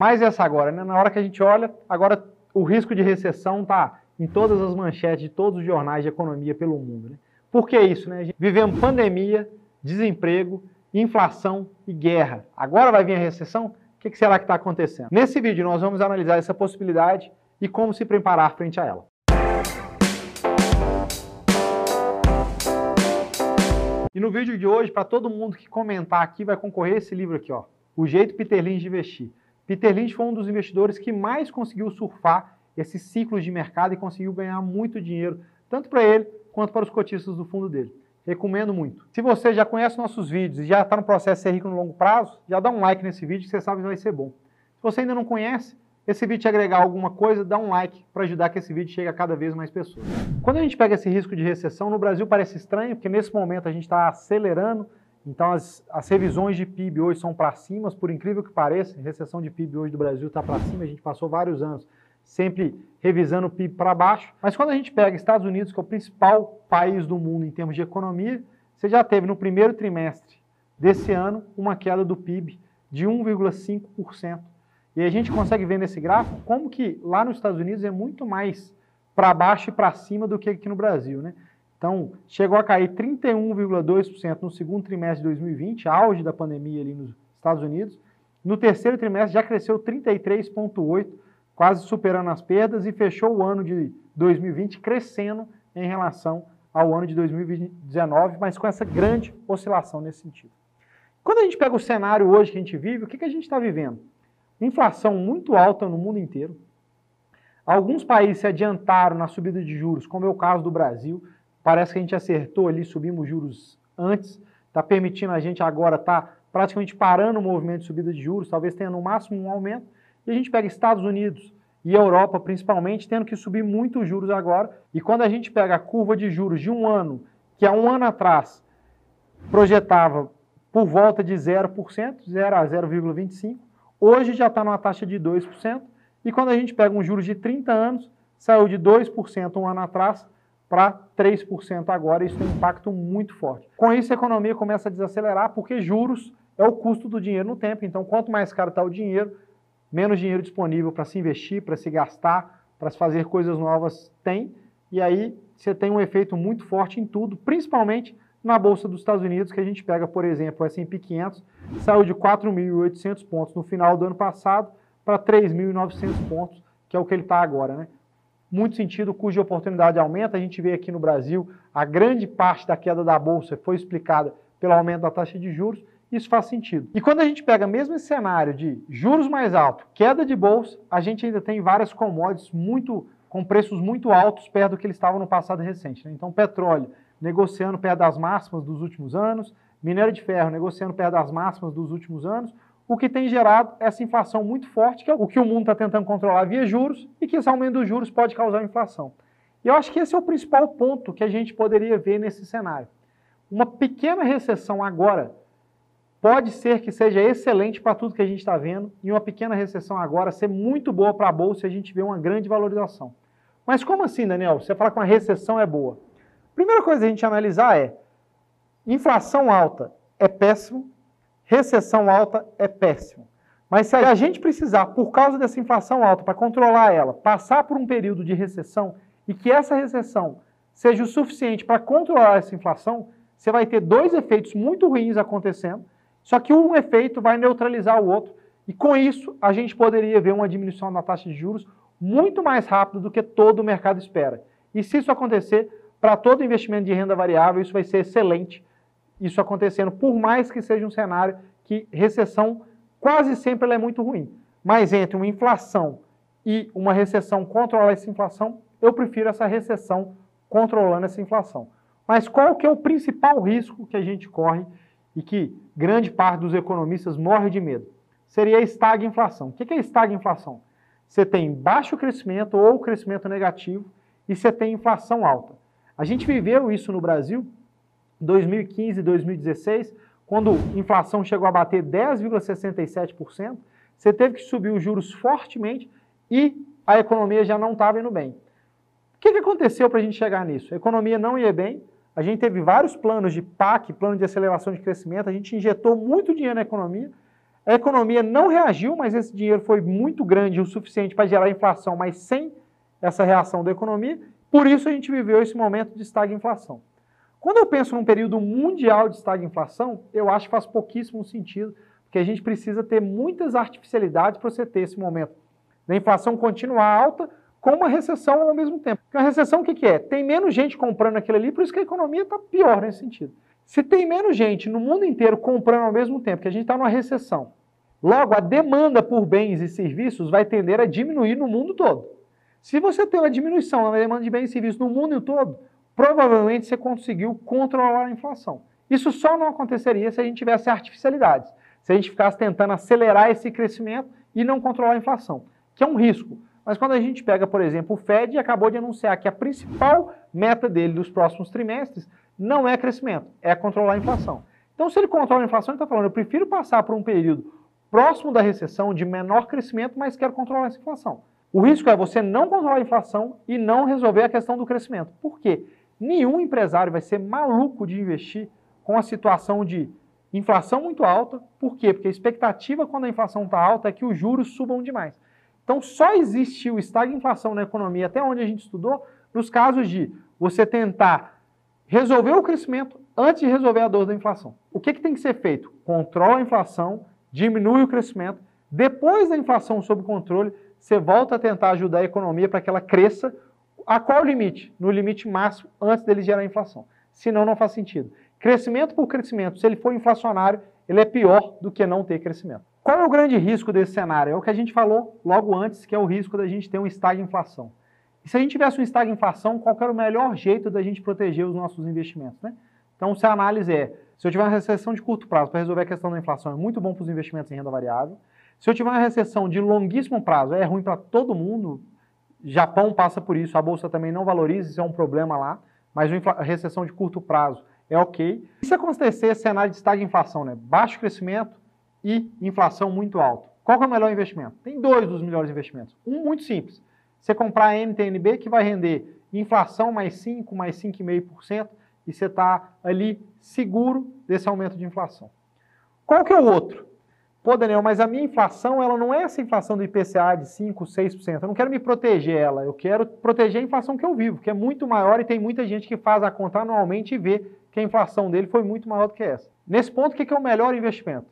Mais essa agora, né? Na hora que a gente olha, agora o risco de recessão está em todas as manchetes de todos os jornais de economia pelo mundo. Né? Por que isso? Né? Vivemos pandemia, desemprego, inflação e guerra. Agora vai vir a recessão? O que será que está acontecendo? Nesse vídeo nós vamos analisar essa possibilidade e como se preparar frente a ela. E no vídeo de hoje, para todo mundo que comentar aqui, vai concorrer esse livro aqui, ó, O Jeito Peter Lynch de Investir. Peter Lynch foi um dos investidores que mais conseguiu surfar esses ciclos de mercado e conseguiu ganhar muito dinheiro, tanto para ele quanto para os cotistas do fundo dele. Recomendo muito. Se você já conhece nossos vídeos e já está no processo de ser rico no longo prazo, já dá um like nesse vídeo que você sabe que vai ser bom. Se você ainda não conhece, esse vídeo te agregar alguma coisa, dá um like para ajudar que esse vídeo chegue a cada vez mais pessoas. Quando a gente pega esse risco de recessão, no Brasil parece estranho, porque nesse momento a gente está acelerando então, as, as revisões de PIB hoje são para cima, por incrível que pareça, a recessão de PIB hoje do Brasil está para cima, a gente passou vários anos sempre revisando o PIB para baixo. Mas quando a gente pega Estados Unidos, que é o principal país do mundo em termos de economia, você já teve no primeiro trimestre desse ano uma queda do PIB de 1,5%. E a gente consegue ver nesse gráfico como que lá nos Estados Unidos é muito mais para baixo e para cima do que aqui no Brasil, né? Então, chegou a cair 31,2% no segundo trimestre de 2020, auge da pandemia ali nos Estados Unidos. No terceiro trimestre já cresceu 33,8%, quase superando as perdas e fechou o ano de 2020 crescendo em relação ao ano de 2019, mas com essa grande oscilação nesse sentido. Quando a gente pega o cenário hoje que a gente vive, o que, que a gente está vivendo? Inflação muito alta no mundo inteiro. Alguns países se adiantaram na subida de juros, como é o caso do Brasil. Parece que a gente acertou ali, subimos juros antes, está permitindo a gente agora estar tá praticamente parando o movimento de subida de juros, talvez tenha no máximo um aumento. E a gente pega Estados Unidos e Europa, principalmente, tendo que subir muito os juros agora. E quando a gente pega a curva de juros de um ano, que há um ano atrás projetava por volta de 0%, 0 a 0,25%, hoje já está numa taxa de 2%. E quando a gente pega um juros de 30 anos, saiu de 2% um ano atrás para 3% agora, isso tem um impacto muito forte. Com isso, a economia começa a desacelerar, porque juros é o custo do dinheiro no tempo. Então, quanto mais caro está o dinheiro, menos dinheiro disponível para se investir, para se gastar, para se fazer coisas novas tem. E aí você tem um efeito muito forte em tudo, principalmente na Bolsa dos Estados Unidos, que a gente pega, por exemplo, o S&P 500, saiu de 4.800 pontos no final do ano passado para 3.900 pontos, que é o que ele está agora, né? Muito sentido, cuja oportunidade aumenta. A gente vê aqui no Brasil, a grande parte da queda da Bolsa foi explicada pelo aumento da taxa de juros, isso faz sentido. E quando a gente pega mesmo esse cenário de juros mais altos, queda de bolsa, a gente ainda tem várias commodities muito, com preços muito altos perto do que eles estavam no passado recente. Né? Então, petróleo negociando perto das máximas dos últimos anos, minério de ferro negociando perto das máximas dos últimos anos, o que tem gerado essa inflação muito forte, que é o que o mundo está tentando controlar via juros, e que esse aumento dos juros pode causar inflação. E eu acho que esse é o principal ponto que a gente poderia ver nesse cenário. Uma pequena recessão agora pode ser que seja excelente para tudo que a gente está vendo, e uma pequena recessão agora ser muito boa para a Bolsa e a gente vê uma grande valorização. Mas como assim, Daniel? Você fala que uma recessão é boa. Primeira coisa a gente analisar é, inflação alta é péssimo, recessão alta é péssimo. Mas se a gente precisar, por causa dessa inflação alta, para controlar ela, passar por um período de recessão e que essa recessão seja o suficiente para controlar essa inflação, você vai ter dois efeitos muito ruins acontecendo, só que um efeito vai neutralizar o outro, e com isso a gente poderia ver uma diminuição na taxa de juros muito mais rápido do que todo o mercado espera. E se isso acontecer, para todo investimento de renda variável, isso vai ser excelente, isso acontecendo, por mais que seja um cenário que recessão quase sempre é muito ruim. Mas entre uma inflação e uma recessão controlar essa inflação, eu prefiro essa recessão controlando essa inflação. Mas qual que é o principal risco que a gente corre e que grande parte dos economistas morre de medo? Seria a estagflação. O que é estagflação? Você tem baixo crescimento ou crescimento negativo e você tem inflação alta. A gente viveu isso no Brasil 2015 e 2016, quando a inflação chegou a bater 10,67%, você teve que subir os juros fortemente e a economia já não estava indo bem. O que, que aconteceu para a gente chegar nisso? A economia não ia bem, a gente teve vários planos de PAC, plano de aceleração de crescimento, a gente injetou muito dinheiro na economia, A economia não reagiu, mas esse dinheiro foi muito grande o suficiente para gerar inflação, mas sem essa reação da economia. Por isso a gente viveu esse momento de estagflação. Quando eu penso num período mundial de estagflação, eu acho que faz pouquíssimo sentido, porque a gente precisa ter muitas artificialidades para você ter esse momento da inflação continuar alta com uma recessão ao mesmo tempo. Porque a recessão o que, que é? Tem menos gente comprando aquilo ali, por isso que a economia está pior nesse sentido. Se tem menos gente no mundo inteiro comprando ao mesmo tempo, que a gente está numa recessão, logo a demanda por bens e serviços vai tender a diminuir no mundo todo. Se você tem uma diminuição na demanda de bens e serviços no mundo todo, provavelmente você conseguiu controlar a inflação. Isso só não aconteceria se a gente tivesse artificialidades, se a gente ficasse tentando acelerar esse crescimento e não controlar a inflação, que é um risco. Mas quando a gente pega, por exemplo, o Fed acabou de anunciar que a principal meta dele dos próximos trimestres não é crescimento, é controlar a inflação. Então, se ele controla a inflação, ele está falando, eu prefiro passar por um período próximo da recessão, de menor crescimento, mas quero controlar essa inflação. O risco é você não controlar a inflação e não resolver a questão do crescimento. Por quê? Nenhum empresário vai ser maluco de investir com a situação de inflação muito alta. Por quê? Porque a expectativa quando a inflação está alta é que os juros subam demais. Então só existe o inflação na economia, até onde a gente estudou, nos casos de você tentar resolver o crescimento antes de resolver a dor da inflação. O que, que tem que ser feito? Controla a inflação, diminui o crescimento, depois da inflação sob controle, você volta a tentar ajudar a economia para que ela cresça a qual limite? No limite máximo antes dele gerar inflação. Senão não faz sentido. Crescimento por crescimento, se ele for inflacionário, ele é pior do que não ter crescimento. Qual é o grande risco desse cenário? É o que a gente falou logo antes, que é o risco da gente ter um estagflação. E se a gente tivesse um estagflação, qual era o melhor jeito da gente proteger os nossos investimentos? Né? Então, se a análise é, se eu tiver uma recessão de curto prazo para resolver a questão da inflação, é muito bom para os investimentos em renda variável. Se eu tiver uma recessão de longuíssimo prazo, é ruim para todo mundo, Japão passa por isso, a bolsa também não valoriza, isso é um problema lá, mas a recessão de curto prazo é ok. E se acontecer cenário de estagflação, né? baixo crescimento e inflação muito alta, qual é o melhor investimento? Tem dois dos melhores investimentos. Um muito simples, você comprar a NTNB que vai render inflação mais 5, mais 5,5% e você está ali seguro desse aumento de inflação. Qual que é o outro? Pô, Daniel, mas a minha inflação, ela não é essa inflação do IPCA de 5, 6%. Eu não quero me proteger ela, eu quero proteger a inflação que eu vivo, que é muito maior e tem muita gente que faz a conta anualmente e vê que a inflação dele foi muito maior do que essa. Nesse ponto, o que é o melhor investimento?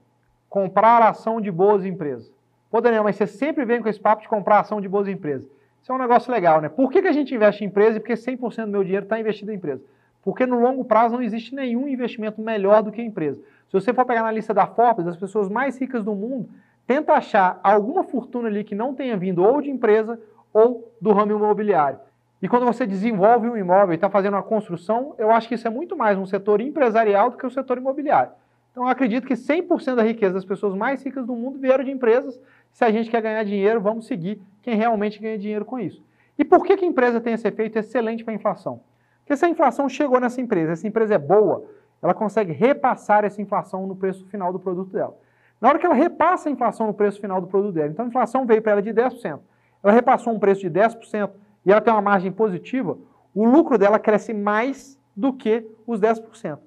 Comprar ação de boas empresas. Pô, Daniel, mas você sempre vem com esse papo de comprar ação de boas empresas. Isso é um negócio legal, né? Por que, a gente investe em empresa e porque 100% do meu dinheiro está investido em empresa? Porque no longo prazo não existe nenhum investimento melhor do que a empresa. Se você for pegar na lista da Forbes, as pessoas mais ricas do mundo, tenta achar alguma fortuna ali que não tenha vindo ou de empresa ou do ramo imobiliário. E quando você desenvolve um imóvel e está fazendo uma construção, eu acho que isso é muito mais um setor empresarial do que o setor imobiliário. Então eu acredito que 100% da riqueza das pessoas mais ricas do mundo vieram de empresas. Se a gente quer ganhar dinheiro, vamos seguir quem realmente ganha dinheiro com isso. E por que, que a empresa tem esse efeito excelente para a inflação? Porque se a inflação chegou nessa empresa, essa empresa é boa, ela consegue repassar essa inflação no preço final do produto dela. Na hora que ela repassa a inflação no preço final do produto dela, então a inflação veio para ela de 10%, ela repassou um preço de 10% e ela tem uma margem positiva, o lucro dela cresce mais do que os 10%.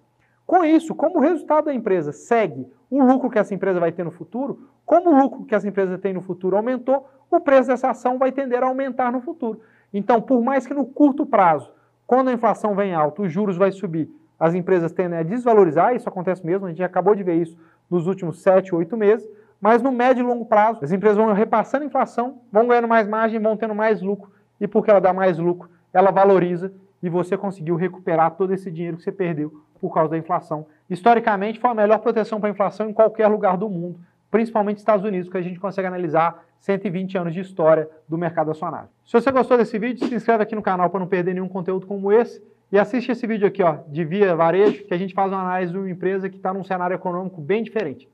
Com isso, como o resultado da empresa segue o lucro que essa empresa vai ter no futuro, como o lucro que essa empresa tem no futuro aumentou, o preço dessa ação vai tender a aumentar no futuro. Então, por mais que no curto prazo quando a inflação vem alta, os juros vai subir, as empresas tendem a desvalorizar, isso acontece mesmo, a gente acabou de ver isso nos últimos 7, 8 meses, mas no médio e longo prazo, as empresas vão repassando a inflação, vão ganhando mais margem, vão tendo mais lucro, e porque ela dá mais lucro, ela valoriza e você conseguiu recuperar todo esse dinheiro que você perdeu por causa da inflação. Historicamente, foi a melhor proteção para a inflação em qualquer lugar do mundo principalmente Estados Unidos, que a gente consegue analisar 120 anos de história do mercado acionário. Se você gostou desse vídeo, se inscreve aqui no canal para não perder nenhum conteúdo como esse e assiste esse vídeo aqui, ó, de Via Varejo, que a gente faz uma análise de uma empresa que está num cenário econômico bem diferente.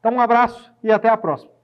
Então, um abraço e até a próxima.